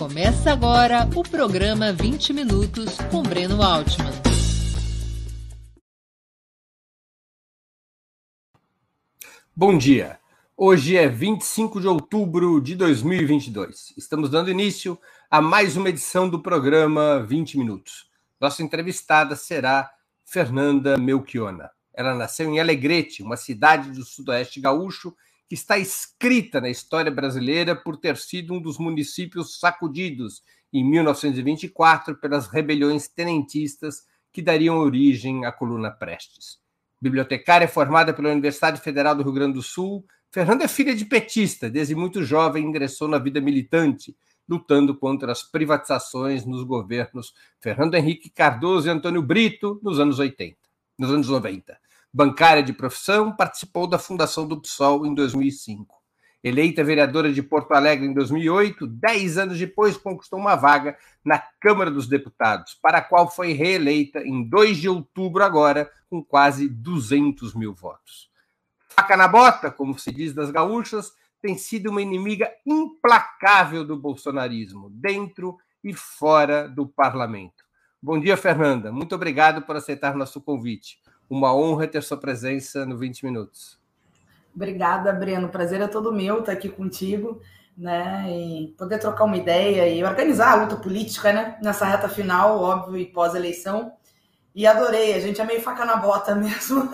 Começa agora o programa 20 Minutos com Breno Altman. Bom dia. Hoje é 25 de outubro de 2022. Estamos dando início a mais uma edição do programa 20 Minutos. Nossa entrevistada será Fernanda Melchiona. Ela nasceu em Alegrete, uma cidade do sudoeste gaúcho que está escrita na história brasileira por ter sido um dos municípios sacudidos em 1924 pelas rebeliões tenentistas que dariam origem à coluna Prestes. Bibliotecária formada pela Universidade Federal do Rio Grande do Sul, Fernanda é filha de petista, desde muito jovem ingressou na vida militante, lutando contra as privatizações nos governos Fernando Henrique Cardoso e Antônio Brito nos anos 80, nos anos 90. Bancária de profissão, participou da fundação do PSOL em 2005. Eleita vereadora de Porto Alegre em 2008, dez anos depois conquistou uma vaga na Câmara dos Deputados, para a qual foi reeleita em 2 de outubro agora, com quase 200 mil votos. Faca na bota, como se diz das gaúchas, tem sido uma inimiga implacável do bolsonarismo, dentro e fora do parlamento. Bom dia, Fernanda. Muito obrigado por aceitar nosso convite. Uma honra ter sua presença no 20 Minutos. Obrigada, Breno. Prazer é todo meu estar aqui contigo, né? E poder trocar uma ideia e organizar a luta política, né? Nessa reta final, óbvio, e pós-eleição. E adorei, a gente é meio faca na bota mesmo.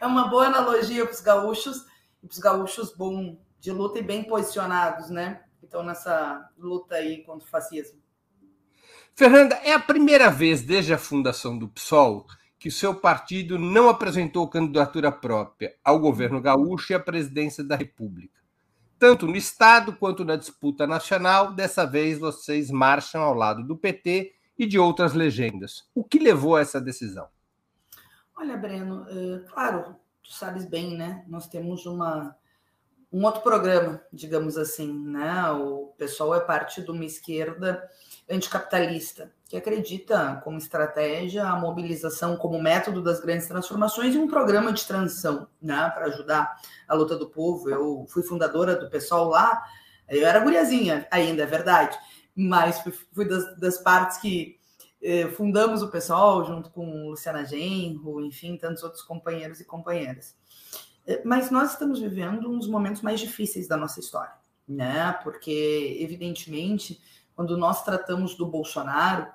é uma boa analogia para os gaúchos, e para os gaúchos bom de luta e bem posicionados, né? Que estão nessa luta aí contra o fascismo. Fernanda, é a primeira vez desde a fundação do PSOL que seu partido não apresentou candidatura própria ao governo gaúcho e à presidência da República. Tanto no Estado quanto na disputa nacional, dessa vez vocês marcham ao lado do PT e de outras legendas. O que levou a essa decisão? Olha, Breno, é, claro, tu sabes bem, né? Nós temos uma, um outro programa, digamos assim, né? O pessoal é parte de uma esquerda anticapitalista, que acredita como estratégia a mobilização como método das grandes transformações e um programa de transição, né, para ajudar a luta do povo. Eu fui fundadora do pessoal lá, eu era guriazinha ainda, é verdade, mas fui, das, das, partes que eh, fundamos o pessoal junto com Luciana Genro, enfim, tantos outros companheiros e companheiras. Eh, mas nós estamos vivendo um dos momentos mais difíceis da nossa história, né? Porque, evidentemente, quando nós tratamos do Bolsonaro,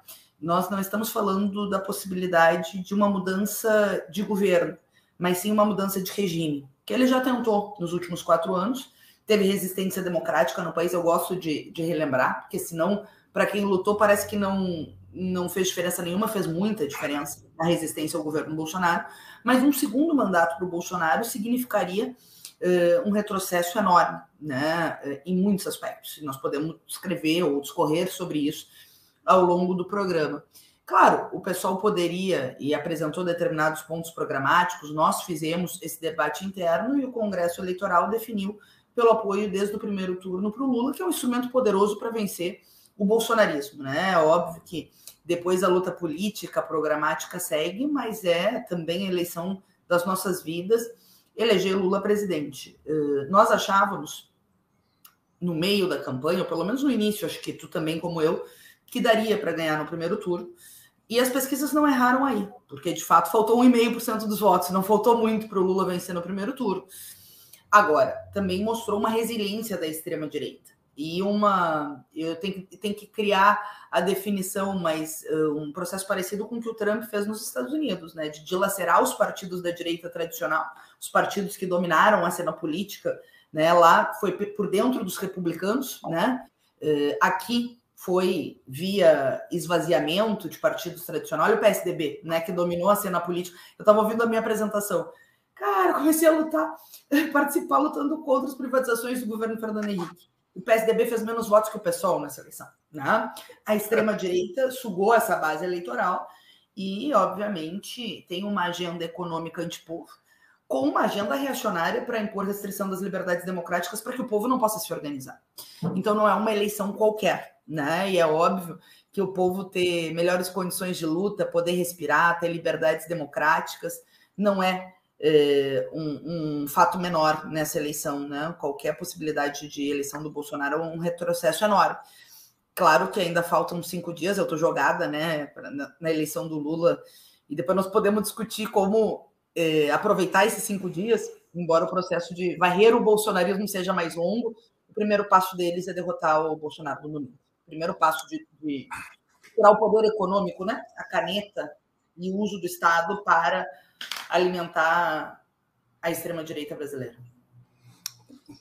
nós não estamos falando da possibilidade de uma mudança de governo, mas sim uma mudança de regime, que ele já tentou nos últimos quatro anos. Teve resistência democrática no país, eu gosto de, de relembrar, porque senão, para quem lutou, parece que não, não fez diferença nenhuma, fez muita diferença a resistência ao governo Bolsonaro. Mas um segundo mandato para o Bolsonaro significaria uh, um retrocesso enorme, né, uh, em muitos aspectos. Nós podemos escrever ou discorrer sobre isso ao longo do programa. Claro, o pessoal poderia e apresentou determinados pontos programáticos, nós fizemos esse debate interno e o Congresso Eleitoral definiu pelo apoio desde o primeiro turno para o Lula, que é um instrumento poderoso para vencer o bolsonarismo. Né? É óbvio que depois a luta política, programática segue, mas é também a eleição das nossas vidas eleger Lula presidente. Uh, nós achávamos, no meio da campanha, ou pelo menos no início, acho que tu também, como eu, que daria para ganhar no primeiro turno. E as pesquisas não erraram aí, porque de fato faltou 1,5% dos votos, não faltou muito para o Lula vencer no primeiro turno. Agora, também mostrou uma resiliência da extrema-direita e uma. Eu tenho, tenho que criar a definição, mas uh, um processo parecido com o que o Trump fez nos Estados Unidos, né? De dilacerar os partidos da direita tradicional, os partidos que dominaram a cena política, né? Lá foi por dentro dos republicanos, né? Uh, aqui foi via esvaziamento de partidos tradicionais. Olha o PSDB, né? Que dominou a cena política. Eu estava ouvindo a minha apresentação. Cara, comecei a lutar, participar lutando contra as privatizações do governo Fernando Henrique o PSDB fez menos votos que o PSOL nessa eleição. Né? A extrema-direita sugou essa base eleitoral e, obviamente, tem uma agenda econômica antipovo com uma agenda reacionária para impor restrição das liberdades democráticas para que o povo não possa se organizar. Então, não é uma eleição qualquer, né? E é óbvio que o povo ter melhores condições de luta, poder respirar, ter liberdades democráticas, não é é, um, um, fato menor nessa eleição, né? Qualquer possibilidade de eleição do Bolsonaro é um retrocesso enorme. claro que ainda faltam cinco dias, eu estou jogada né, na, na, eleição do Lula, e depois nós podemos discutir como é, aproveitar esses cinco dias, embora o processo de varrer o bolsonarismo seja mais longo, o primeiro passo deles é derrotar o Bolsonaro no domingo. O primeiro passo de, de tirar o poder econômico, né, a caneta e o uso do Estado para alimentar a extrema-direita brasileira.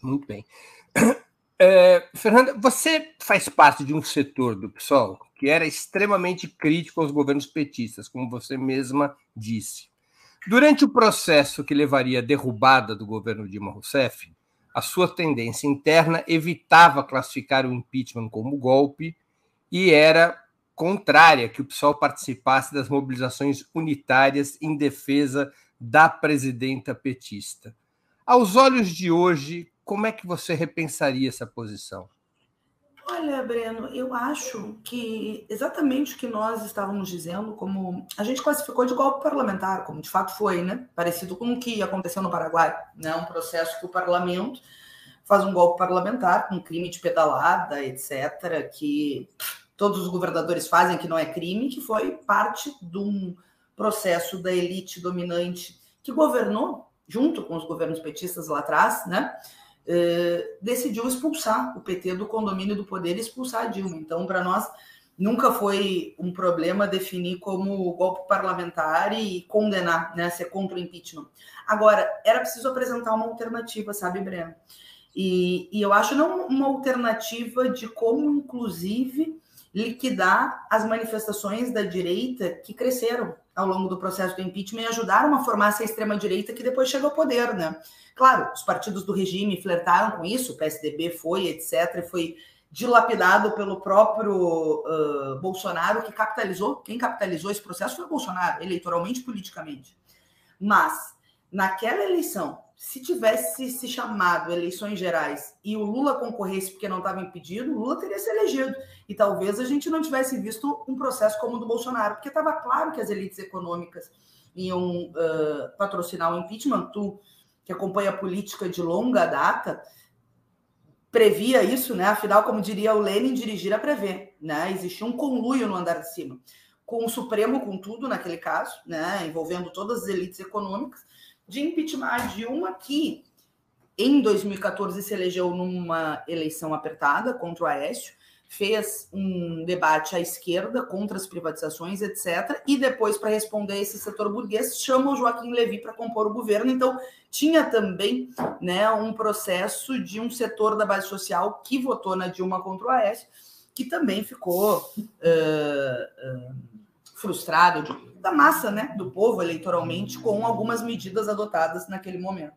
Muito bem. É, Fernanda, você faz parte de um setor do PSOL que era extremamente crítico aos governos petistas, como você mesma disse. Durante o processo que levaria à derrubada do governo Dilma Rousseff, a sua tendência interna evitava classificar o impeachment como golpe e era contrária que o PSOL participasse das mobilizações unitárias em defesa da presidenta petista. Aos olhos de hoje, como é que você repensaria essa posição? Olha, Breno, eu acho que exatamente o que nós estávamos dizendo, como a gente classificou de golpe parlamentar, como de fato foi, né? Parecido com o que aconteceu no Paraguai, né? Um processo que o parlamento faz um golpe parlamentar com crime de pedalada, etc., que todos os governadores fazem, que não é crime, que foi parte de um processo da elite dominante que governou junto com os governos petistas lá atrás, né? Eh, decidiu expulsar o PT do condomínio do poder e expulsar a Dilma. Então, para nós, nunca foi um problema definir como golpe parlamentar e condenar, né, ser contra o impeachment. Agora, era preciso apresentar uma alternativa, sabe, Breno? E, e eu acho não uma alternativa de como, inclusive, liquidar as manifestações da direita que cresceram ao longo do processo do impeachment ajudaram a formar essa extrema-direita que depois chegou ao poder, né? Claro, os partidos do regime flertaram com isso, o PSDB foi, etc., foi dilapidado pelo próprio uh, Bolsonaro, que capitalizou, quem capitalizou esse processo foi o Bolsonaro, eleitoralmente e politicamente. Mas, naquela eleição, se tivesse se chamado eleições gerais e o Lula concorresse porque não estava impedido, o Lula teria se elegido. E talvez a gente não tivesse visto um processo como o do Bolsonaro, porque estava claro que as elites econômicas iam uh, patrocinar o impeachment. Tu que acompanha a política de longa data, previa isso, né? Afinal, como diria o Lenin, dirigir a prever, né? Existia um conluio no andar de cima, com o Supremo, com tudo naquele caso, né? Envolvendo todas as elites econômicas, de impeachment a Dilma, que em 2014 se elegeu numa eleição apertada contra o Aécio, fez um debate à esquerda contra as privatizações, etc. E depois, para responder esse setor burguês, chama o Joaquim Levy para compor o governo. Então, tinha também né, um processo de um setor da base social que votou na Dilma contra o Aécio, que também ficou uh, uh, frustrado da massa né, do povo eleitoralmente com algumas medidas adotadas naquele momento.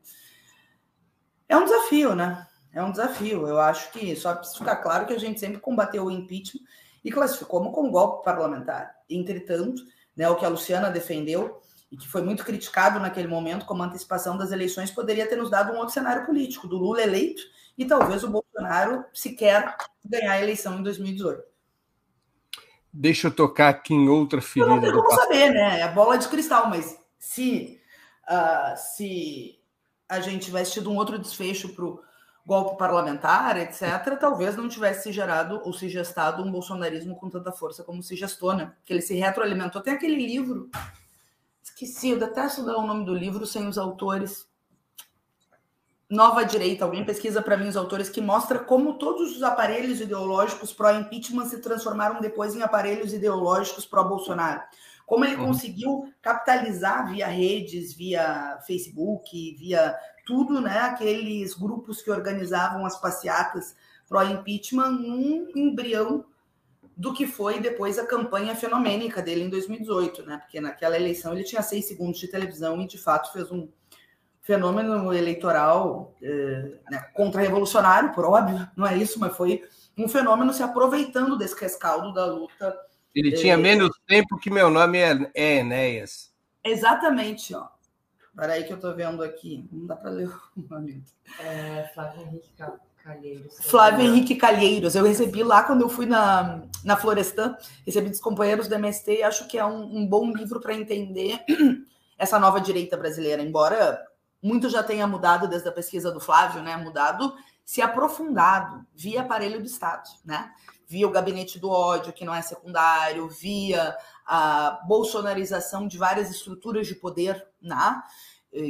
É um desafio, né? É um desafio. Eu acho que só precisa ficar claro que a gente sempre combateu o impeachment e classificou como golpe parlamentar. Entretanto, né, o que a Luciana defendeu e que foi muito criticado naquele momento como antecipação das eleições poderia ter nos dado um outro cenário político, do Lula eleito e talvez o Bolsonaro sequer ganhar a eleição em 2018. Deixa eu tocar aqui em outra ferida. Eu não tem como saber, né? É a bola de cristal, mas se, uh, se a gente tivesse tido um outro desfecho para o golpe parlamentar, etc., talvez não tivesse gerado ou se gestado um bolsonarismo com tanta força como se gestou, né? Que ele se retroalimentou. Tem aquele livro, esqueci, eu detesto dar o nome do livro sem os autores. Nova Direita, alguém pesquisa para mim os autores que mostra como todos os aparelhos ideológicos pró-impeachment se transformaram depois em aparelhos ideológicos pró-Bolsonaro. Como ele uhum. conseguiu capitalizar via redes, via Facebook, via tudo, né? Aqueles grupos que organizavam as passeatas pró-impeachment, um embrião do que foi depois a campanha fenomênica dele em 2018, né? Porque naquela eleição ele tinha seis segundos de televisão e de fato fez um fenômeno eleitoral eh, né, contra-revolucionário, por óbvio, não é isso, mas foi um fenômeno se aproveitando desse rescaldo da luta. Ele eh, tinha menos tempo que meu nome é, é Enéas. Exatamente, ó. Peraí que eu tô vendo aqui. Não dá para ler o nome. É, Flávio Henrique Calheiros. Flávio Henrique Calheiros. Eu recebi lá quando eu fui na, na Florestan, recebi dos companheiros do MST e acho que é um, um bom livro para entender essa nova direita brasileira, embora muito já tenha mudado desde a pesquisa do Flávio, né? Mudado, se aprofundado via aparelho do Estado, né? Via o gabinete do ódio, que não é secundário, via a bolsonarização de várias estruturas de poder, né?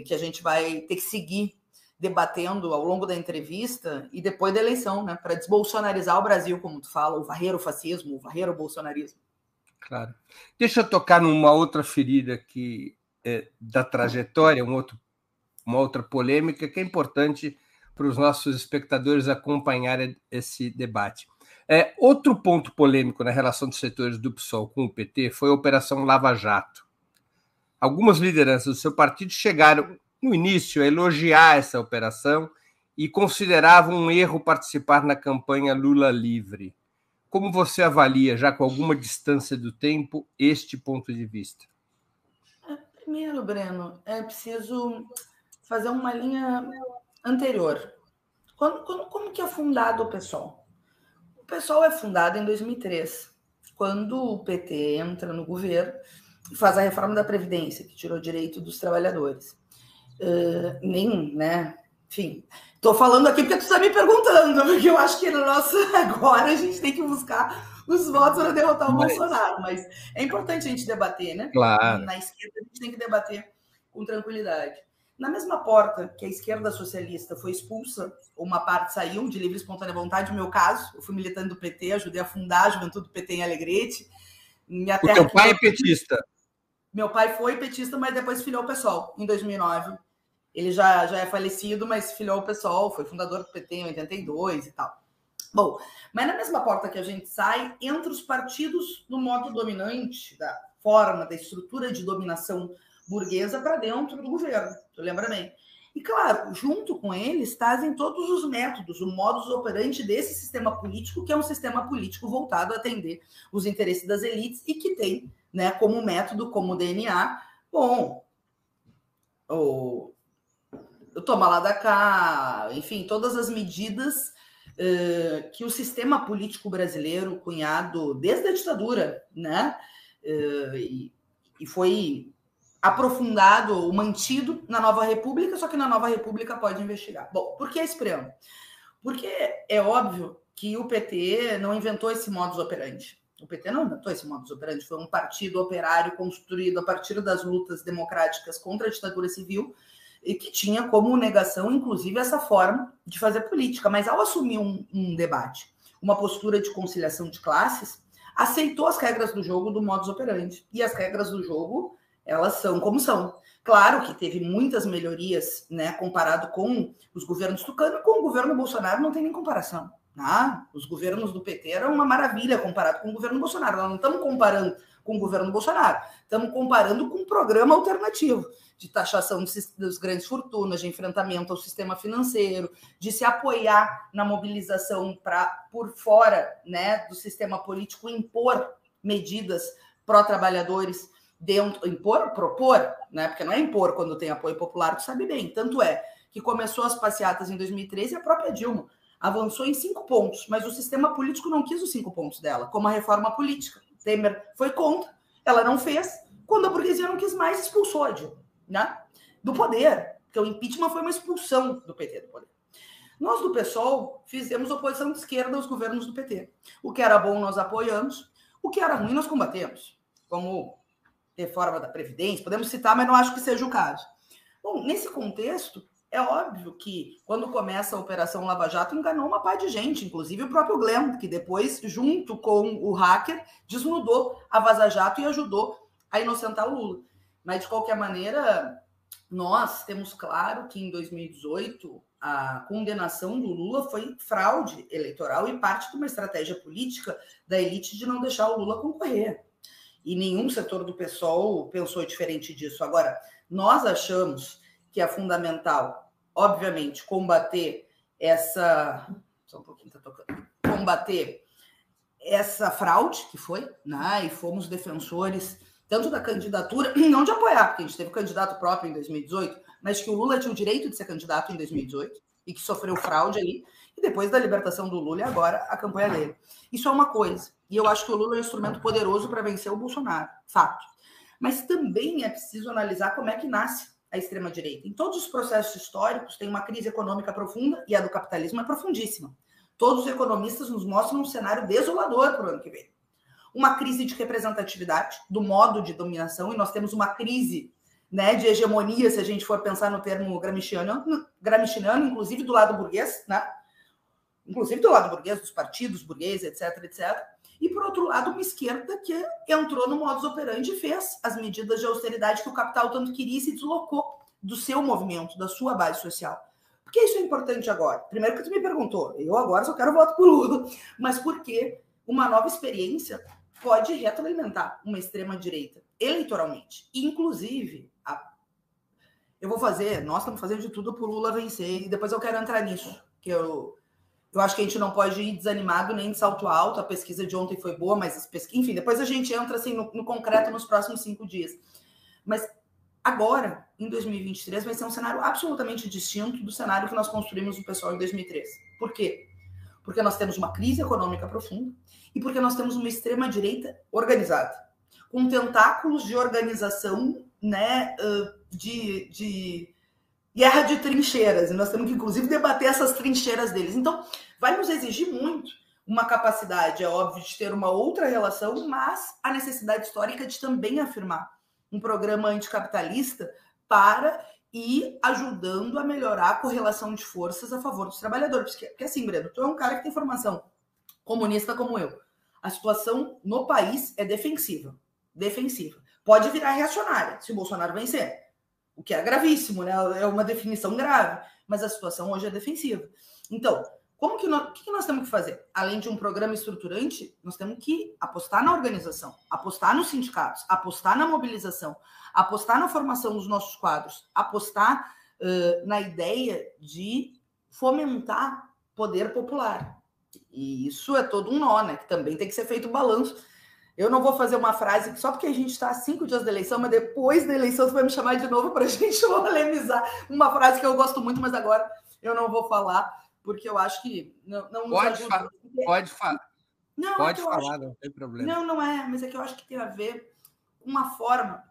Que a gente vai ter que seguir debatendo ao longo da entrevista e depois da eleição, né? Para desbolsonarizar o Brasil, como tu fala, o varrer o fascismo, o varrer o bolsonarismo. Claro. Deixa eu tocar numa outra ferida que é, da trajetória, um outro uma outra polêmica que é importante para os nossos espectadores acompanharem esse debate. É, outro ponto polêmico na relação dos setores do PSOL com o PT foi a Operação Lava Jato. Algumas lideranças do seu partido chegaram, no início, a elogiar essa operação e consideravam um erro participar na campanha Lula livre. Como você avalia, já com alguma distância do tempo, este ponto de vista? Primeiro, Breno, é preciso fazer uma linha anterior. Quando, quando, como que é fundado o PSOL? O PSOL é fundado em 2003, quando o PT entra no governo e faz a reforma da Previdência, que tirou direito dos trabalhadores. Uh, nem, né? Enfim, estou falando aqui porque tu está me perguntando, porque eu acho que no nosso agora a gente tem que buscar os votos para derrotar o mas... Bolsonaro, mas é importante a gente debater, né? Claro. Na esquerda a gente tem que debater com tranquilidade. Na mesma porta que a esquerda socialista foi expulsa, uma parte saiu de livre e espontânea vontade, no meu caso, eu fui militante do PT, ajudei a fundar a juventude do PT em Alegrete. Minha o teu pai é petista? Meu pai foi petista, mas depois filiou o PSOL, em 2009. Ele já, já é falecido, mas filiou o PSOL, foi fundador do PT em 82 e tal. Bom, mas na mesma porta que a gente sai, entre os partidos do modo dominante, da forma, da estrutura de dominação burguesa para dentro do governo. Tu lembra bem? E claro, junto com eles estão todos os métodos, o modus operandi desse sistema político, que é um sistema político voltado a atender os interesses das elites e que tem, né, como método, como DNA, bom, o, o toma lá da cá, enfim, todas as medidas uh, que o sistema político brasileiro, cunhado desde a ditadura, né, uh, e, e foi aprofundado ou mantido na Nova República, só que na Nova República pode investigar. Bom, por que esse preâmbulo? Porque é óbvio que o PT não inventou esse modus operandi. O PT não inventou esse modus operandi, foi um partido operário construído a partir das lutas democráticas contra a ditadura civil e que tinha como negação, inclusive, essa forma de fazer política. Mas ao assumir um, um debate, uma postura de conciliação de classes, aceitou as regras do jogo do modus operandi. E as regras do jogo elas são como são. Claro que teve muitas melhorias, né, comparado com os governos Tucano, com o governo Bolsonaro não tem nem comparação. Ah, os governos do PT eram uma maravilha comparado com o governo Bolsonaro. Nós não estamos comparando com o governo Bolsonaro, estamos comparando com um programa alternativo de taxação dos grandes fortunas, de enfrentamento ao sistema financeiro, de se apoiar na mobilização para por fora, né, do sistema político impor medidas pró-trabalhadores dentro, impor, propor, né? Porque não é impor quando tem apoio popular, tu sabe bem. Tanto é que começou as passeatas em 2013 e a própria Dilma avançou em cinco pontos, mas o sistema político não quis os cinco pontos dela, como a reforma política. Temer foi contra, ela não fez. Quando a burguesia não quis mais, expulsou a Dilma, né? Do poder, porque o impeachment foi uma expulsão do PT do poder. Nós do PSOL fizemos oposição de esquerda aos governos do PT. O que era bom nós apoiamos, o que era ruim nós combatemos. Como reforma da Previdência, podemos citar, mas não acho que seja o caso. Bom, nesse contexto, é óbvio que quando começa a Operação Lava Jato, enganou uma par de gente, inclusive o próprio Glenn, que depois, junto com o hacker, desnudou a Vaza Jato e ajudou a inocentar Lula. Mas, de qualquer maneira, nós temos claro que em 2018 a condenação do Lula foi fraude eleitoral e parte de uma estratégia política da elite de não deixar o Lula concorrer e nenhum setor do PSOL pensou diferente disso. Agora, nós achamos que é fundamental, obviamente, combater essa. Só um pouquinho, tá tocando. Combater essa fraude que foi, né? E fomos defensores tanto da candidatura, não de apoiar, porque a gente teve candidato próprio em 2018, mas que o Lula tinha o direito de ser candidato em 2018 e que sofreu fraude ali, e depois da libertação do Lula e agora a campanha dele. Isso é uma coisa. E eu acho que o Lula é um instrumento poderoso para vencer o Bolsonaro, fato. Mas também é preciso analisar como é que nasce a extrema-direita. Em todos os processos históricos, tem uma crise econômica profunda e a do capitalismo é profundíssima. Todos os economistas nos mostram um cenário desolador para o ano que vem. Uma crise de representatividade, do modo de dominação, e nós temos uma crise né, de hegemonia, se a gente for pensar no termo gramsciano, gramsciano inclusive do lado burguês, né? inclusive do lado burguês, dos partidos burgueses, etc, etc. E, por outro lado, uma esquerda que entrou no modus operandi e fez as medidas de austeridade que o capital tanto queria e se deslocou do seu movimento, da sua base social. Por que isso é importante agora? Primeiro que tu me perguntou, eu agora só quero voto por Lula, mas porque uma nova experiência pode retroalimentar uma extrema-direita eleitoralmente. Inclusive, a... eu vou fazer, nós estamos fazendo de tudo para Lula vencer, e depois eu quero entrar nisso, que eu eu acho que a gente não pode ir desanimado nem de salto alto. A pesquisa de ontem foi boa, mas pesqu... enfim, depois a gente entra assim no, no, concreto nos próximos cinco dias. Mas agora, em 2023, vai ser um cenário absolutamente distinto do cenário que nós construímos o pessoal em 2003. Por quê? Porque nós temos uma crise econômica profunda e porque nós temos uma extrema direita organizada, com tentáculos de organização, né, de, de guerra de trincheiras, e nós temos que, inclusive, debater essas trincheiras deles. Então, vai nos exigir muito uma capacidade, é óbvio, de ter uma outra relação, mas a necessidade histórica de também afirmar um programa anticapitalista para ir ajudando a melhorar a correlação de forças a favor dos trabalhadores. Porque, porque assim, Breno, tu é um cara que tem formação comunista como eu. A situação no país é defensiva. Defensiva. Pode virar reacionária se o Bolsonaro vencer o que é gravíssimo, né? É uma definição grave, mas a situação hoje é defensiva. Então, como que nós, o que nós temos que fazer? Além de um programa estruturante, nós temos que apostar na organização, apostar nos sindicatos, apostar na mobilização, apostar na formação dos nossos quadros, apostar uh, na ideia de fomentar poder popular. E isso é todo um nó, né? Que também tem que ser feito balanço eu não vou fazer uma frase só porque a gente está a cinco dias da eleição, mas depois da eleição você vai me chamar de novo para a gente polemizar. Uma frase que eu gosto muito, mas agora eu não vou falar, porque eu acho que não, não pode ajuda. Falar, pode falar. Não, é pode é falar, acho... não tem problema. Não, não é, mas é que eu acho que tem a ver com uma forma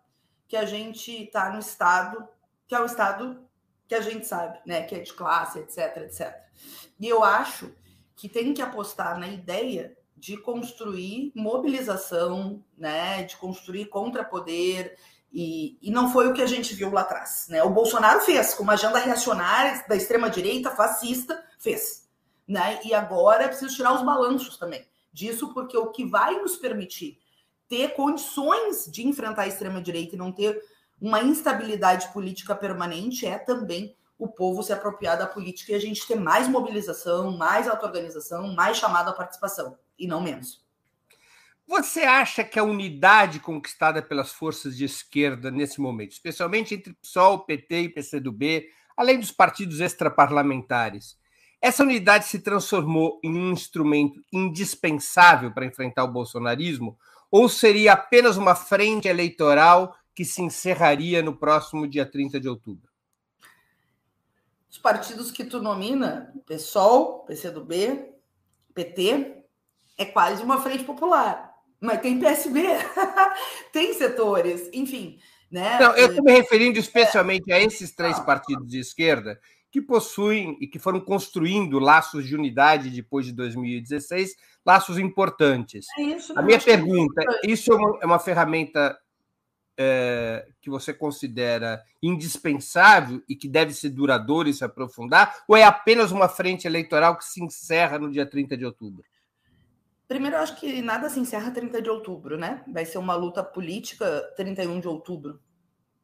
que a gente está no Estado, que é o Estado que a gente sabe, né? Que é de classe, etc, etc. E eu acho que tem que apostar na ideia de construir mobilização, né, de construir contrapoder, e, e não foi o que a gente viu lá atrás. Né? O Bolsonaro fez, com uma agenda reacionária da extrema-direita, fascista, fez. Né? E agora é preciso tirar os balanços também disso, porque o que vai nos permitir ter condições de enfrentar a extrema-direita e não ter uma instabilidade política permanente é também o povo se apropriar da política e a gente ter mais mobilização, mais auto-organização, mais chamada à participação e não menos. Você acha que a unidade conquistada pelas forças de esquerda nesse momento, especialmente entre PSOL, PT e PCdoB, além dos partidos extraparlamentares, essa unidade se transformou em um instrumento indispensável para enfrentar o bolsonarismo ou seria apenas uma frente eleitoral que se encerraria no próximo dia 30 de outubro? Os partidos que tu nomina, PSOL, PCdoB, PT, é quase uma frente popular. Mas tem PSB, tem setores, enfim. Né? Não, eu estou me referindo especialmente é. a esses três ah. partidos de esquerda que possuem e que foram construindo laços de unidade depois de 2016, laços importantes. É isso, a minha pergunta: isso é uma, é uma ferramenta é, que você considera indispensável e que deve ser duradoura e se aprofundar, ou é apenas uma frente eleitoral que se encerra no dia 30 de outubro? Primeiro, eu acho que nada se encerra 30 de outubro, né? Vai ser uma luta política 31 de outubro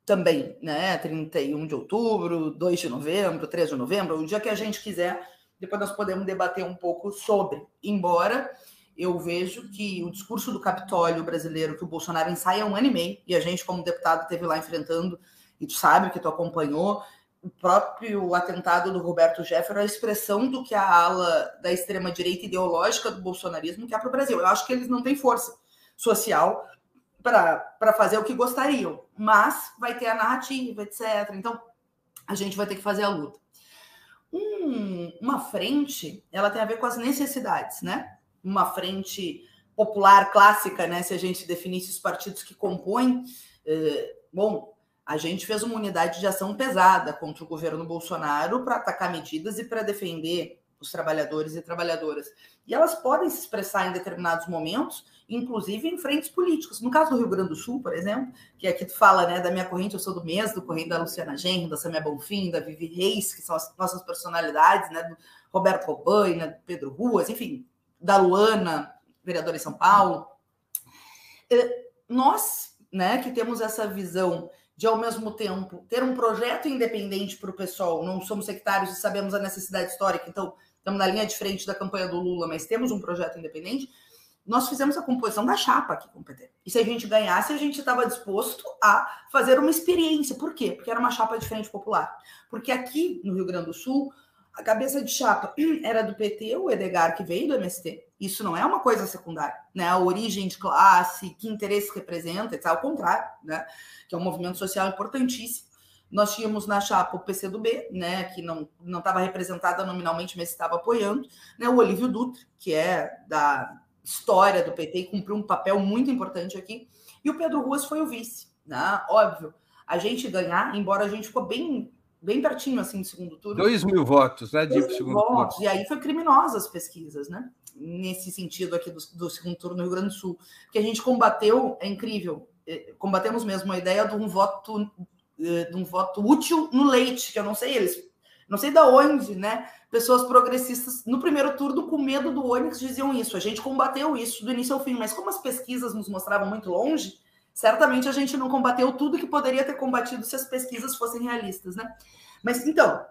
também, né? 31 de outubro, 2 de novembro, 3 de novembro, o dia que a gente quiser, depois nós podemos debater um pouco sobre. Embora eu vejo que o discurso do Capitólio brasileiro que o Bolsonaro ensaia há um ano e meio, e a gente, como deputado, teve lá enfrentando, e tu sabe que tu acompanhou, o próprio atentado do Roberto Jefferson a expressão do que a ala da extrema-direita ideológica do bolsonarismo quer para o Brasil. Eu acho que eles não têm força social para fazer o que gostariam, mas vai ter a narrativa, etc. Então, a gente vai ter que fazer a luta. Um, uma frente, ela tem a ver com as necessidades, né? Uma frente popular clássica, né? Se a gente definisse os partidos que compõem, eh, bom, a gente fez uma unidade de ação pesada contra o governo Bolsonaro para atacar medidas e para defender os trabalhadores e trabalhadoras. E elas podem se expressar em determinados momentos, inclusive em frentes políticas. No caso do Rio Grande do Sul, por exemplo, que aqui tu fala né, da minha corrente, eu sou do mês, do corrente da Luciana Genro, da Samia Bonfim, da Vivi Reis, que são as nossas personalidades, né, do Roberto Robain, né, do Pedro Ruas, enfim, da Luana, vereadora em São Paulo. É, nós, né, que temos essa visão de, ao mesmo tempo, ter um projeto independente para o pessoal, não somos sectários e sabemos a necessidade histórica, então estamos na linha de frente da campanha do Lula, mas temos um projeto independente, nós fizemos a composição da chapa aqui com o PT. E se a gente ganhasse, a gente estava disposto a fazer uma experiência. Por quê? Porque era uma chapa de frente popular. Porque aqui no Rio Grande do Sul, a cabeça de chapa era do PT, o Edgar, que veio do MST. Isso não é uma coisa secundária, né? A origem de classe, que interesse representa, etc. Ao contrário, né? Que é um movimento social importantíssimo. Nós tínhamos na chapa o PCdoB, né? Que não não estava representada nominalmente, mas estava apoiando, né? O Olívio Dutra, que é da história do PT e cumpriu um papel muito importante aqui. E o Pedro Ruas foi o vice, né? Óbvio, a gente ganhar, embora a gente ficou bem bem pertinho assim do segundo turno. Dois mil votos, né? Dois mil votos. Turno. E aí foi criminosa as pesquisas, né? Nesse sentido aqui do, do, segundo turno no Rio Grande do Sul. Que a gente combateu, é incrível, é, combatemos mesmo a ideia de um voto é, de um voto útil no leite, que eu não sei eles, não sei da onde, né? Pessoas progressistas no primeiro turno com medo do Onyx diziam isso. A gente combateu isso do início ao fim, mas como as pesquisas nos mostravam muito longe, certamente a gente não combateu tudo que poderia ter combatido se as pesquisas fossem realistas, né? Mas então,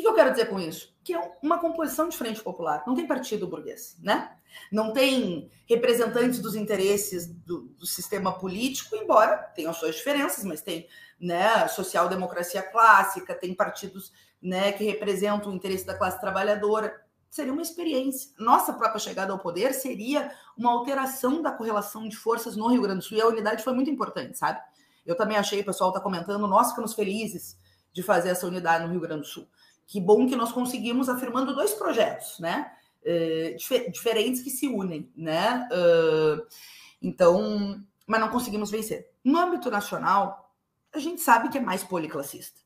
o que, eu quero dizer com isso? Que é uma composição de frente popular, não tem partido burguês, né? Não tem representantes dos interesses do, do sistema político, embora tenham suas diferenças, mas tem né, social-democracia clássica, tem partidos né, que representam o interesse da classe trabalhadora seria uma experiência. Nossa própria chegada ao poder seria uma alteração da correlação de forças no Rio Grande do Sul. E a unidade foi muito importante, sabe? Eu também achei, o pessoal está comentando, nós ficamos felizes de fazer essa unidade no Rio Grande do Sul. Que bom que nós conseguimos afirmando dois projetos, né? Uh, dif diferentes que se unem, né? Uh, então, mas não conseguimos vencer. No âmbito nacional, a gente sabe que é mais policlassista.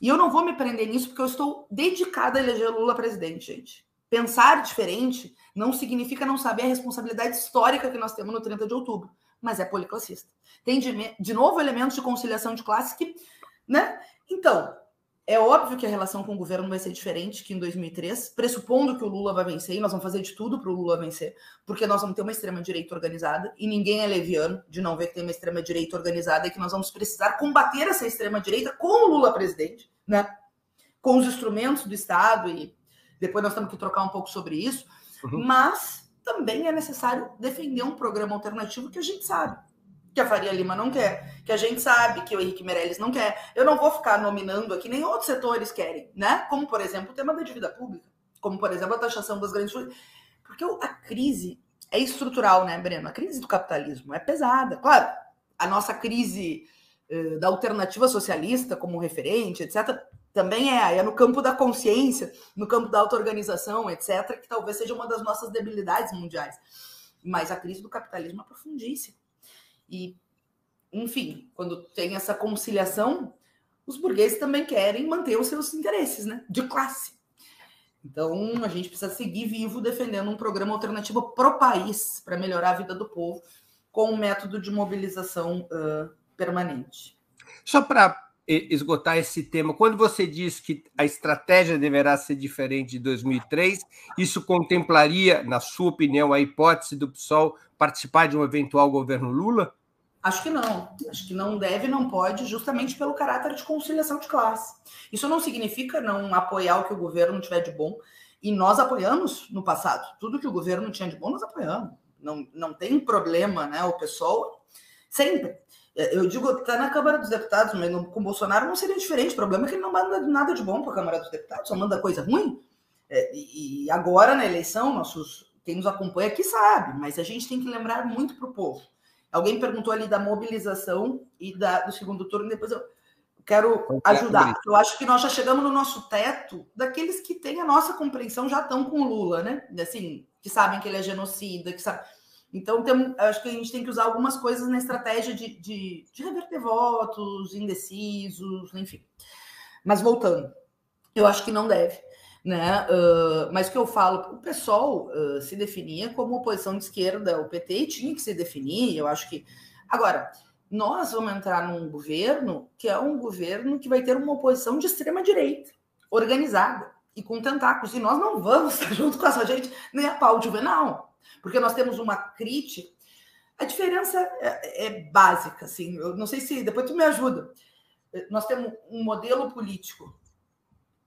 E eu não vou me prender nisso porque eu estou dedicada a eleger Lula presidente, gente. Pensar diferente não significa não saber a responsabilidade histórica que nós temos no 30 de outubro, mas é policlassista. Tem de, de novo elementos de conciliação de classes que, né? Então, é óbvio que a relação com o governo vai ser diferente que em 2003, pressupondo que o Lula vai vencer, e nós vamos fazer de tudo para o Lula vencer, porque nós vamos ter uma extrema-direita organizada, e ninguém é leviano de não ver que tem uma extrema-direita organizada e que nós vamos precisar combater essa extrema-direita com o Lula presidente, né? Com os instrumentos do Estado e depois nós temos que trocar um pouco sobre isso, uhum. mas também é necessário defender um programa alternativo que a gente sabe que a Faria Lima não quer, que a gente sabe que o Henrique Meirelles não quer. Eu não vou ficar nominando aqui, nem outros setores querem, né? Como, por exemplo, o tema da dívida pública, como, por exemplo, a taxação das grandes. Porque a crise é estrutural, né, Breno? A crise do capitalismo é pesada. Claro, a nossa crise uh, da alternativa socialista como referente, etc., também é, é no campo da consciência, no campo da auto-organização, etc., que talvez seja uma das nossas debilidades mundiais. Mas a crise do capitalismo é profundíssima. E, enfim, quando tem essa conciliação, os burgueses também querem manter os seus interesses né, de classe. Então, a gente precisa seguir vivo defendendo um programa alternativo pro país para melhorar a vida do povo com um método de mobilização uh, permanente. Só para esgotar esse tema. Quando você diz que a estratégia deverá ser diferente de 2003, isso contemplaria, na sua opinião, a hipótese do PSOL participar de um eventual governo Lula? Acho que não. Acho que não deve, não pode, justamente pelo caráter de conciliação de classe. Isso não significa não apoiar o que o governo tiver de bom. E nós apoiamos no passado. Tudo que o governo tinha de bom, nós apoiamos. Não, não tem problema, né? O pessoal sempre. É, eu digo, está na Câmara dos Deputados, mas com o Bolsonaro não seria diferente. O problema é que ele não manda nada de bom para a Câmara dos Deputados, só manda coisa ruim. É, e, e, agora, na eleição, nossos, quem nos acompanha aqui sabe, mas a gente tem que lembrar muito para o povo. Alguém perguntou ali da mobilização e da, do segundo turno, depois eu quero ajudar. Eu acho que nós já chegamos no nosso teto daqueles que têm a nossa compreensão, já estão com o Lula, né? Assim, que sabem que ele é genocida, que sabe Então, tem, acho que a gente tem que usar algumas coisas na estratégia de, de, de reverter votos, indecisos, enfim. Mas voltando, eu acho que não deve. Né? Uh, mas o que eu falo, o PSOL uh, se definia como oposição de esquerda, o PT tinha que se definir, eu acho que. Agora, nós vamos entrar num governo que é um governo que vai ter uma oposição de extrema-direita, organizada e com tentáculos, e nós não vamos estar junto com essa gente nem a pau juvenal porque nós temos uma crítica. A diferença é, é básica, assim. Eu não sei se depois tu me ajuda. Nós temos um modelo político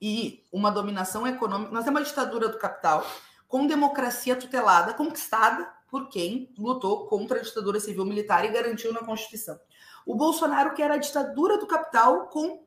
e uma dominação econômica. Nós temos uma ditadura do capital com democracia tutelada, conquistada por quem lutou contra a ditadura civil militar e garantiu na Constituição. O Bolsonaro quer a ditadura do capital com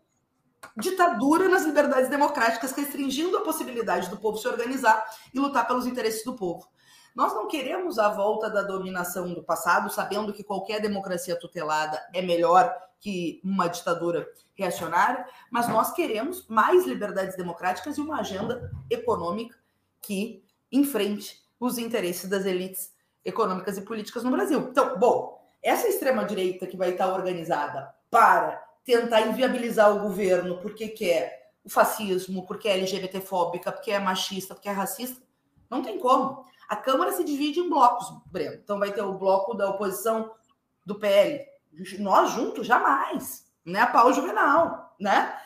ditadura nas liberdades democráticas, restringindo a possibilidade do povo se organizar e lutar pelos interesses do povo. Nós não queremos a volta da dominação do passado, sabendo que qualquer democracia tutelada é melhor que uma ditadura reacionária, mas nós queremos mais liberdades democráticas e uma agenda econômica que enfrente os interesses das elites econômicas e políticas no Brasil. Então, bom, essa extrema-direita que vai estar organizada para tentar inviabilizar o governo porque quer o fascismo, porque é LGBTfóbica, porque é machista, porque é racista, não tem como. A Câmara se divide em blocos, Breno. Então vai ter o bloco da oposição do PL. Nós juntos, jamais. Né? A pau juvenal, né?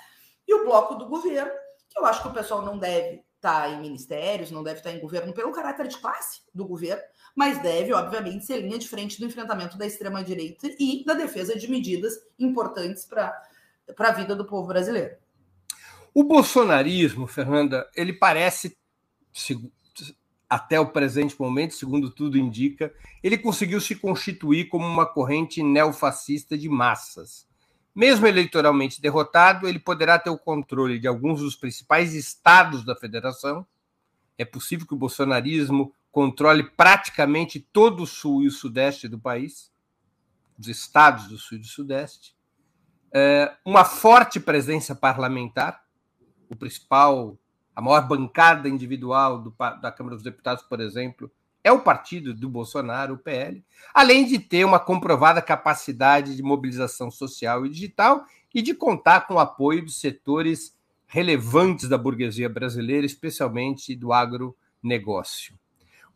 E o bloco do governo, que eu acho que o pessoal não deve estar tá em ministérios, não deve estar tá em governo pelo caráter de classe do governo, mas deve, obviamente, ser linha de frente do enfrentamento da extrema-direita e da defesa de medidas importantes para a vida do povo brasileiro. O bolsonarismo, Fernanda, ele parece, até o presente momento, segundo tudo indica, ele conseguiu se constituir como uma corrente neofascista de massas. Mesmo eleitoralmente derrotado, ele poderá ter o controle de alguns dos principais estados da federação. É possível que o bolsonarismo controle praticamente todo o sul e o sudeste do país, os estados do sul e do sudeste. É, uma forte presença parlamentar, o principal a maior bancada individual do, da Câmara dos Deputados, por exemplo, é o partido do Bolsonaro, o PL, além de ter uma comprovada capacidade de mobilização social e digital e de contar com o apoio dos setores relevantes da burguesia brasileira, especialmente do agronegócio.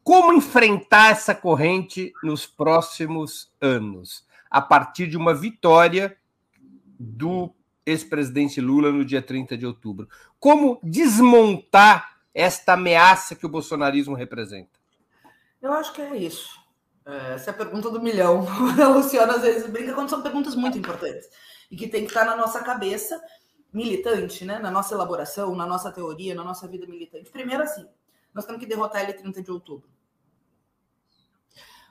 Como enfrentar essa corrente nos próximos anos? A partir de uma vitória do ex-presidente Lula no dia 30 de outubro. Como desmontar esta ameaça que o bolsonarismo representa? Eu acho que é isso. É, essa é a pergunta do milhão. A Luciana às vezes brinca quando são perguntas muito importantes e que tem que estar na nossa cabeça militante, né? na nossa elaboração, na nossa teoria, na nossa vida militante. Primeiro, assim, nós temos que derrotar ele 30 de outubro.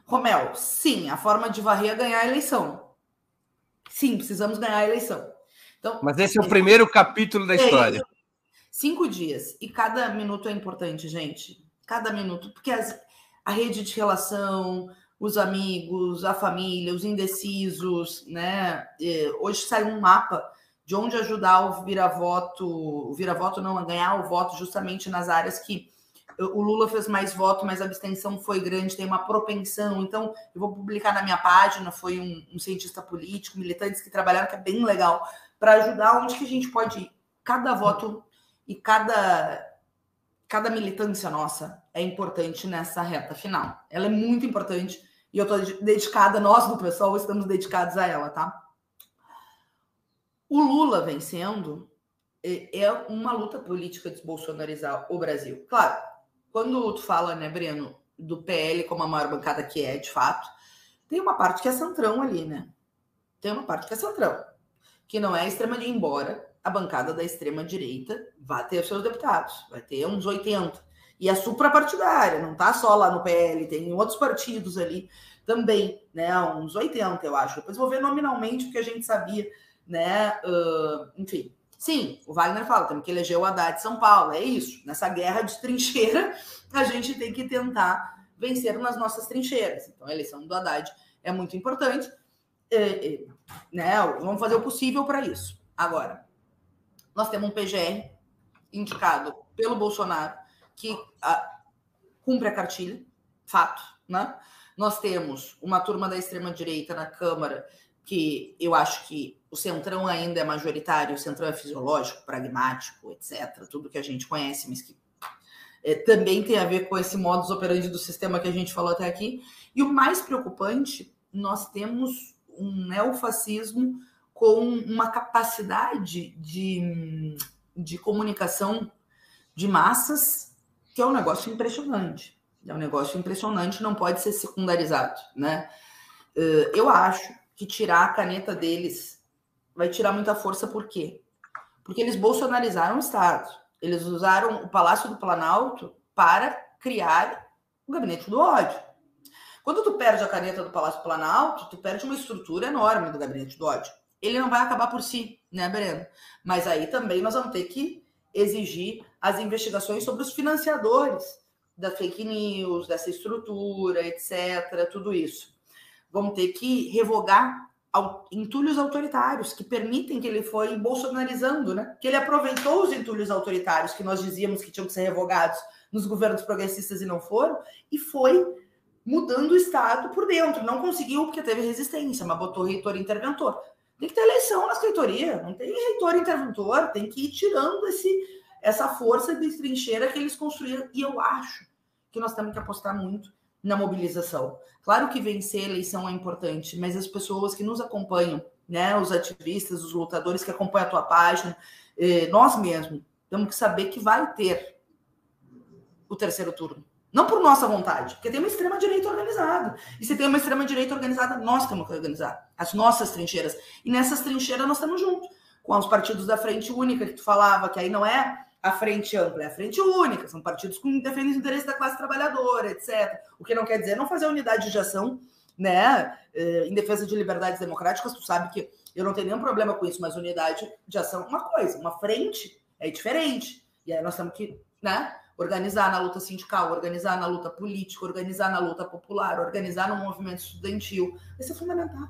Romel, sim, a forma de varrer é ganhar a eleição. Sim, precisamos ganhar a eleição. Então, Mas esse é o primeiro capítulo da é história. Isso. Cinco dias. E cada minuto é importante, gente. Cada minuto. Porque as, a rede de relação, os amigos, a família, os indecisos, né? Hoje sai um mapa de onde ajudar o vira-voto, o vira-voto não a ganhar o voto justamente nas áreas que o Lula fez mais voto, mas a abstenção foi grande, tem uma propensão. Então, eu vou publicar na minha página, foi um, um cientista político, militantes que trabalharam, que é bem legal, para ajudar onde que a gente pode ir. Cada voto e cada cada militância nossa é importante nessa reta final. Ela é muito importante e eu estou dedicada, nós do pessoal estamos dedicados a ela, tá? O Lula vencendo é, é uma luta política desbolsonarizar o Brasil. Claro, quando tu fala, né, Breno, do PL como a maior bancada que é, de fato, tem uma parte que é centrão ali, né? Tem uma parte que é centrão que não é extrema direita, embora a bancada da extrema direita vá ter seus deputados, vai ter uns 80. E é suprapartidária, não tá só lá no PL, tem outros partidos ali também, né? Uns 80, eu acho. Depois vou ver nominalmente, porque a gente sabia, né? Uh, enfim. Sim, o Wagner fala, temos que eleger o Haddad de São Paulo, é isso. Nessa guerra de trincheira, a gente tem que tentar vencer nas nossas trincheiras. Então, a eleição do Haddad é muito importante. É, é, né? Vamos fazer o possível para isso. Agora, nós temos um PGR indicado pelo Bolsonaro que a, cumpre a cartilha, fato, né? Nós temos uma turma da extrema-direita na Câmara, que eu acho que o Centrão ainda é majoritário, o Centrão é fisiológico, pragmático, etc. Tudo que a gente conhece, mas que é, também tem a ver com esse modus operandi do sistema que a gente falou até aqui. E o mais preocupante, nós temos um neofascismo com uma capacidade de, de comunicação de massas que é um negócio impressionante. É um negócio impressionante, não pode ser secundarizado, né? Eh, eu acho que tirar a caneta deles vai tirar muita força, por quê? Porque eles bolsonarizaram o Estado. Eles usaram o Palácio do Planalto para criar o gabinete do ódio. Quando tu perde a caneta do Palácio Planalto, tu perde uma estrutura enorme do gabinete do ódio. Ele não vai acabar por si, né, Breno? Mas aí também nós vamos ter que exigir as investigações sobre os financiadores da fake news, dessa estrutura, etc., tudo isso. Vamos ter que revogar entulhos autoritários que permitem que ele foi bolsonarizando, né? Que ele aproveitou os entulhos autoritários que nós dizíamos que tinham que ser revogados nos governos progressistas e não foram, e foi mudando o Estado por dentro. Não conseguiu porque teve resistência, mas botou reitor interventor. Tem que ter eleição nas reitorias, não tem reitor interventor, tem que ir tirando esse, essa força de trincheira que eles construíram. E eu acho que nós temos que apostar muito na mobilização. Claro que vencer a eleição é importante, mas as pessoas que nos acompanham, né, os ativistas, os lutadores que acompanham a tua página, eh, nós mesmos, temos que saber que vai ter o terceiro turno. Não por nossa vontade, porque tem uma extrema-direita organizada. E se tem uma extrema-direita organizada, nós temos que organizar as nossas trincheiras. E nessas trincheiras nós estamos juntos, com os partidos da Frente Única, que tu falava, que aí não é a frente ampla, é a frente única, são partidos que defendem os interesses da classe trabalhadora, etc. O que não quer dizer não fazer unidade de ação, né, eh, em defesa de liberdades democráticas, tu sabe que eu não tenho nenhum problema com isso, mas unidade de ação é uma coisa, uma frente é diferente. E aí nós temos que, né, organizar na luta sindical, organizar na luta política, organizar na luta popular, organizar no movimento estudantil. Isso é fundamental.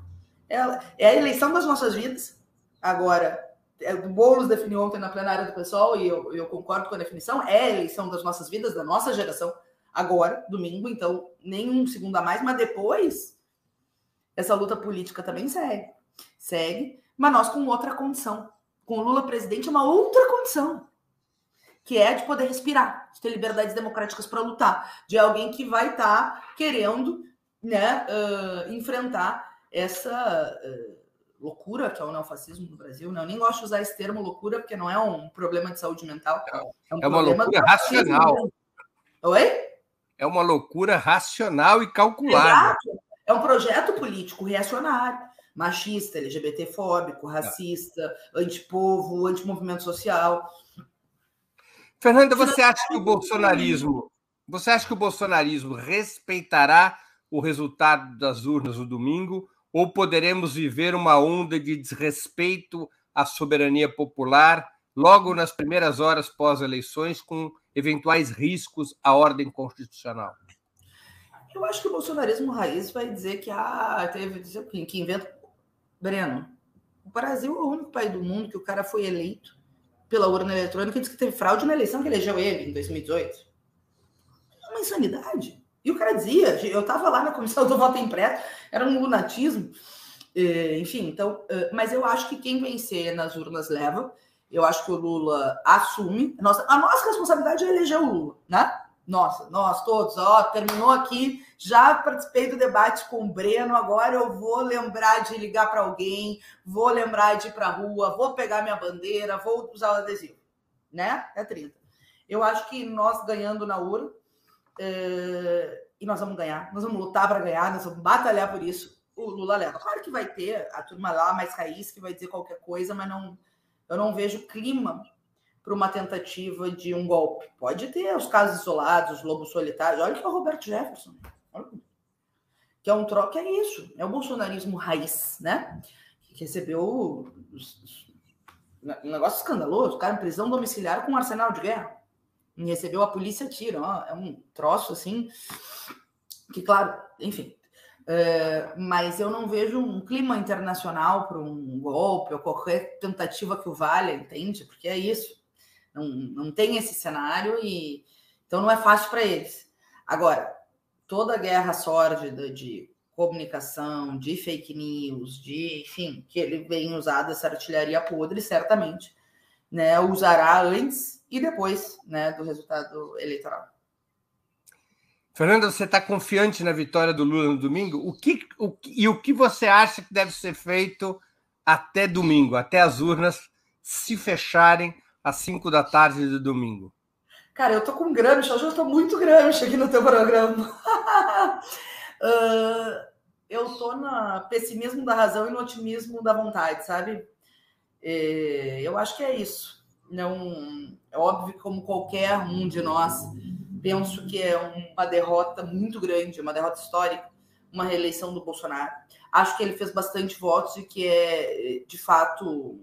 É, é a eleição das nossas vidas. Agora, é, o Boulos definiu ontem na plenária do pessoal, e eu, eu, concordo com a definição, é a eleição das nossas vidas, da nossa geração, agora, domingo, então, nem um segundo a mais, mas depois, essa luta política também segue. Segue, mas nós com outra condição. Com o Lula presidente, é uma outra condição, que é de poder respirar, de ter liberdades democráticas para lutar, de alguém que vai estar tá querendo né, uh, enfrentar essa. Uh, loucura, que é o neofascismo no Brasil, né? Eu nem gosto de usar esse termo loucura, porque não é um problema de saúde mental. É, um é uma loucura racional. Oi? É uma loucura racional e calculada. Exato. É um projeto político reacionário, machista, LGBTfóbico, racista, antipovo, antimovimento social. Fernanda, você acha que o bolsonarismo, você acha que o bolsonarismo respeitará o resultado das urnas no domingo ou poderemos viver uma onda de desrespeito à soberania popular logo nas primeiras horas pós-eleições, com eventuais riscos à ordem constitucional? Eu acho que o bolsonarismo raiz vai dizer que ah, teve que inventa. Breno, o Brasil é o único país do mundo que o cara foi eleito pela urna eletrônica disse que teve fraude na eleição que elegeu ele em 2018. É uma insanidade. E o cara dizia, eu estava lá na comissão do voto impresso, era um lunatismo. É, enfim, então, é, mas eu acho que quem vencer nas urnas leva. Eu acho que o Lula assume. Nossa, a nossa responsabilidade é eleger o Lula, né? Nossa, nós todos, ó, terminou aqui. Já participei do debate com o Breno. Agora eu vou lembrar de ligar para alguém, vou lembrar de ir para a rua, vou pegar minha bandeira, vou usar o adesivo, né? É 30. Eu acho que nós ganhando na urna, Uh, e nós vamos ganhar, nós vamos lutar para ganhar, nós vamos batalhar por isso. O Lula leva. Claro que vai ter a turma lá mais raiz que vai dizer qualquer coisa, mas não, eu não vejo clima para uma tentativa de um golpe. Pode ter os casos isolados, os lobos solitários. Olha que é o Roberto Jefferson. Que é um troço, é isso. É o bolsonarismo raiz, né? Que recebeu um negócio escandaloso. O cara em prisão domiciliar com um arsenal de guerra recebeu a polícia tira, é um troço assim que claro, enfim, é, mas eu não vejo um clima internacional para um golpe ou qualquer tentativa que o valha, entende? Porque é isso, não, não tem esse cenário e então não é fácil para eles. Agora, toda a guerra sórdida de comunicação, de fake news, de, enfim, que ele vem usar dessa artilharia podre, certamente, né, usará antes e depois, né, do resultado eleitoral. Fernanda, você está confiante na vitória do Lula no domingo? O que, o, e o que você acha que deve ser feito até domingo, até as urnas se fecharem às 5 da tarde do domingo? Cara, eu tô com Gramsci, hoje eu tô muito Gramsci aqui no teu programa. uh, eu tô no pessimismo da razão e no otimismo da vontade, sabe? É, eu acho que é isso. Não, é óbvio que como qualquer um de nós, penso que é uma derrota muito grande, uma derrota histórica, uma reeleição do Bolsonaro. Acho que ele fez bastante votos e que é, de fato,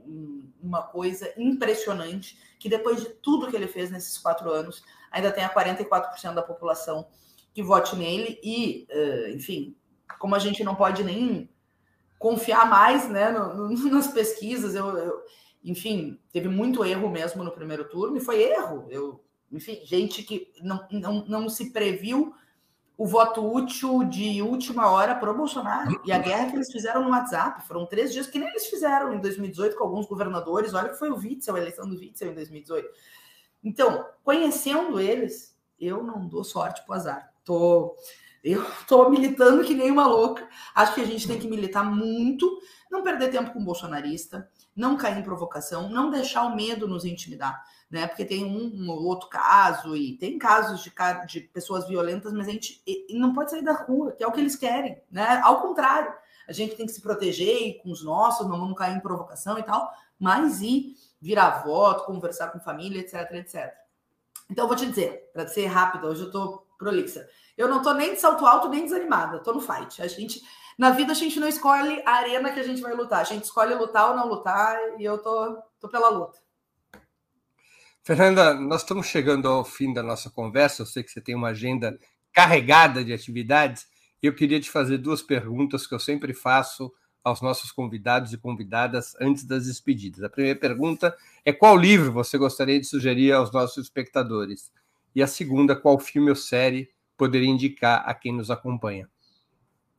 uma coisa impressionante, que depois de tudo que ele fez nesses quatro anos, ainda tenha 44% da população que vote nele e, enfim, como a gente não pode nem confiar mais né, no, no, nas pesquisas, eu, eu, enfim, teve muito erro mesmo no primeiro turno, e foi erro. Eu enfim, gente que não, não, não se previu o voto útil de última hora para o Bolsonaro. E a guerra que eles fizeram no WhatsApp foram três dias que nem eles fizeram em 2018 com alguns governadores. Olha que foi o Witzel, a eleição do Witzel em 2018. Então, conhecendo eles, eu não dou sorte para o azar. Tô, eu estou militando que nem uma louca. Acho que a gente tem que militar muito, não perder tempo com bolsonarista, não cair em provocação, não deixar o medo nos intimidar né? Porque tem um, um outro caso e tem casos de, de pessoas violentas, mas a gente não pode sair da rua, que é o que eles querem, né? Ao contrário, a gente tem que se proteger com os nossos, não vamos cair em provocação e tal, mas ir virar voto, conversar com família, etc, etc. Então, eu vou te dizer, para ser rápido, hoje eu tô prolixa. Eu não tô nem de salto alto, nem desanimada, tô no fight. A gente, na vida, a gente não escolhe a arena que a gente vai lutar, a gente escolhe lutar ou não lutar, e eu tô, tô pela luta. Fernanda, nós estamos chegando ao fim da nossa conversa. Eu sei que você tem uma agenda carregada de atividades. E eu queria te fazer duas perguntas que eu sempre faço aos nossos convidados e convidadas antes das despedidas. A primeira pergunta é qual livro você gostaria de sugerir aos nossos espectadores? E a segunda, qual filme ou série poderia indicar a quem nos acompanha?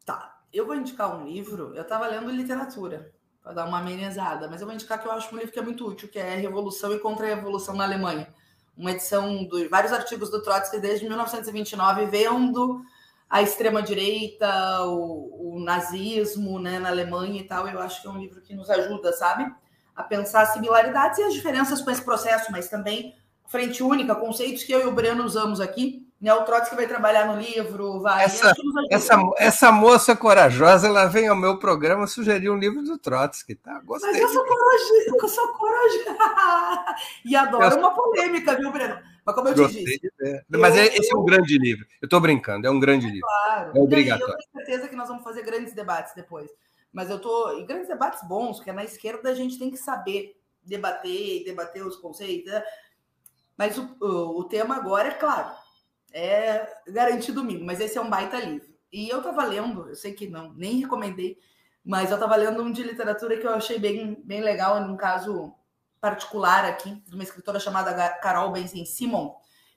Tá, eu vou indicar um livro. Eu estava lendo literatura para dar uma amenizada. Mas eu vou indicar que eu acho um livro que é muito útil, que é Revolução e Contra-Revolução na Alemanha. Uma edição de vários artigos do Trotsky desde 1929, vendo a extrema-direita, o, o, nazismo né, na Alemanha e tal. Eu acho que é um livro que nos ajuda, sabe? A pensar as similaridades e as diferenças com esse processo, mas também frente única, conceitos que eu e o Breno usamos aqui né? O Trotsky vai trabalhar no livro, vai. Essa, essa, essa moça corajosa, ela vem ao meu programa sugerir um livro do Trotsky, tá? Gostei. Mas eu sou corajosa, eu sou corajosa. e adoro eu... uma polêmica, viu, Breno? Mas como eu Gostei te disse. Mas eu, esse é um grande livro. Eu estou brincando, é um grande é livro. Claro. É obrigatório. eu tenho certeza que nós vamos fazer grandes debates depois. Mas eu tô. E grandes debates bons, porque na esquerda a gente tem que saber debater, debater os conceitos. Né? Mas o, o tema agora é claro é garantir domingo, mas esse é um baita livro. E eu estava lendo, eu sei que não, nem recomendei, mas eu estava lendo um de literatura que eu achei bem, bem legal, num caso particular aqui, de uma escritora chamada Carol Benzen Simon,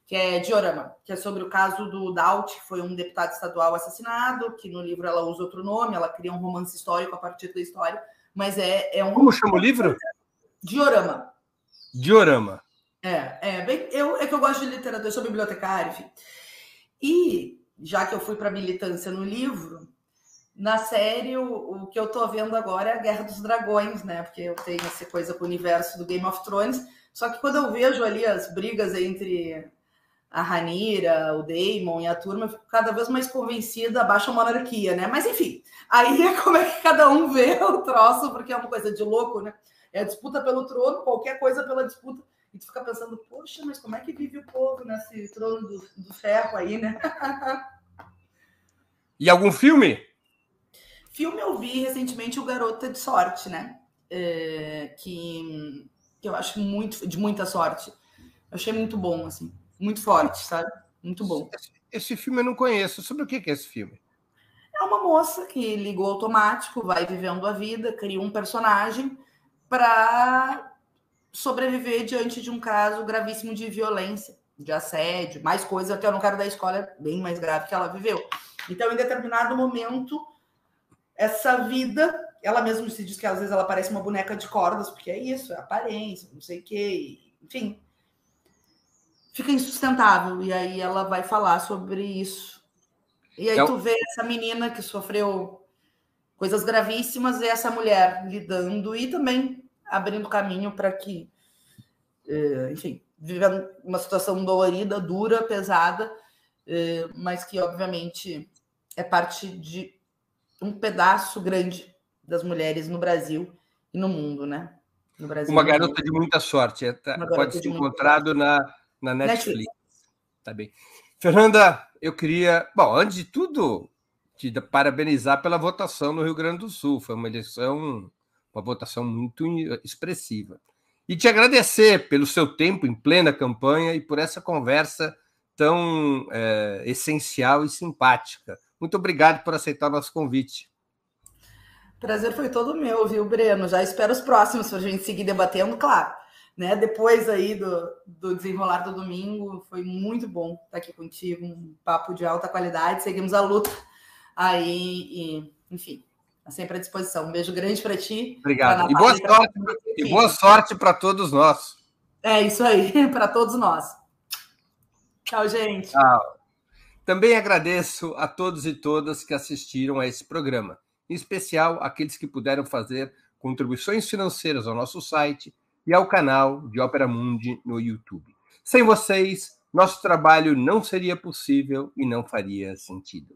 que é Diorama, que é sobre o caso do Daut, que foi um deputado estadual assassinado, que no livro ela usa outro nome, ela cria um romance histórico a partir da história, mas é, é um... Como chama o livro? Diorama. Diorama. É, é, bem, eu, é que eu gosto de literatura, eu sou bibliotecária, enfim. E já que eu fui para militância no livro, na série o, o que eu estou vendo agora é a Guerra dos Dragões, né? Porque eu tenho essa coisa com o universo do Game of Thrones. Só que quando eu vejo ali as brigas entre a Ranira, o Daemon e a turma, eu fico cada vez mais convencida abaixo a monarquia, né? Mas enfim, aí é como é que cada um vê o troço, porque é uma coisa de louco, né? É disputa pelo trono, qualquer coisa pela disputa e tu fica pensando, poxa, mas como é que vive o povo nesse trono do, do ferro aí, né? e algum filme? Filme eu vi recentemente o Garota de Sorte, né? É, que, que eu acho muito de muita sorte. Eu achei muito bom, assim, muito forte, sabe? Muito bom. Esse, esse filme eu não conheço. Sobre o que é esse filme? É uma moça que ligou automático, vai vivendo a vida, cria um personagem para sobreviver diante de um caso gravíssimo de violência de assédio, mais coisa que eu não quero dar escola bem mais grave que ela viveu. Então, em determinado momento, essa vida, ela mesma se diz que às vezes ela parece uma boneca de cordas, porque é isso, é aparência, não sei o quê, enfim, fica insustentável. E aí ela vai falar sobre isso. E aí tu vê essa menina que sofreu coisas gravíssimas e essa mulher lidando e também abrindo caminho para que, eh, enfim, vivendo uma situação dolorida, dura, pesada, eh, mas que obviamente é parte de um pedaço grande das mulheres no Brasil e no mundo, né? No Brasil, uma garota de muita sorte, é, tá, pode ser encontrado na na Netflix. Netflix. Tá bem. Fernanda, eu queria. Bom, antes de tudo, te parabenizar pela votação no Rio Grande do Sul. Foi uma eleição, uma votação muito expressiva. E te agradecer pelo seu tempo em plena campanha e por essa conversa tão é, essencial e simpática. Muito obrigado por aceitar o nosso convite. Prazer foi todo meu, viu, Breno? Já espero os próximos para a gente seguir debatendo, claro né? Depois aí do, do desenrolar do domingo, foi muito bom estar aqui contigo, um papo de alta qualidade. Seguimos a luta aí e, enfim, sempre à disposição. Um beijo grande para ti. Obrigado. E boa sorte, e boa sorte para todos nós. É isso aí, para todos nós. Tchau, gente. Tchau. Também agradeço a todos e todas que assistiram a esse programa, em especial aqueles que puderam fazer contribuições financeiras ao nosso site e ao canal de Ópera Mundi no YouTube. Sem vocês, nosso trabalho não seria possível e não faria sentido.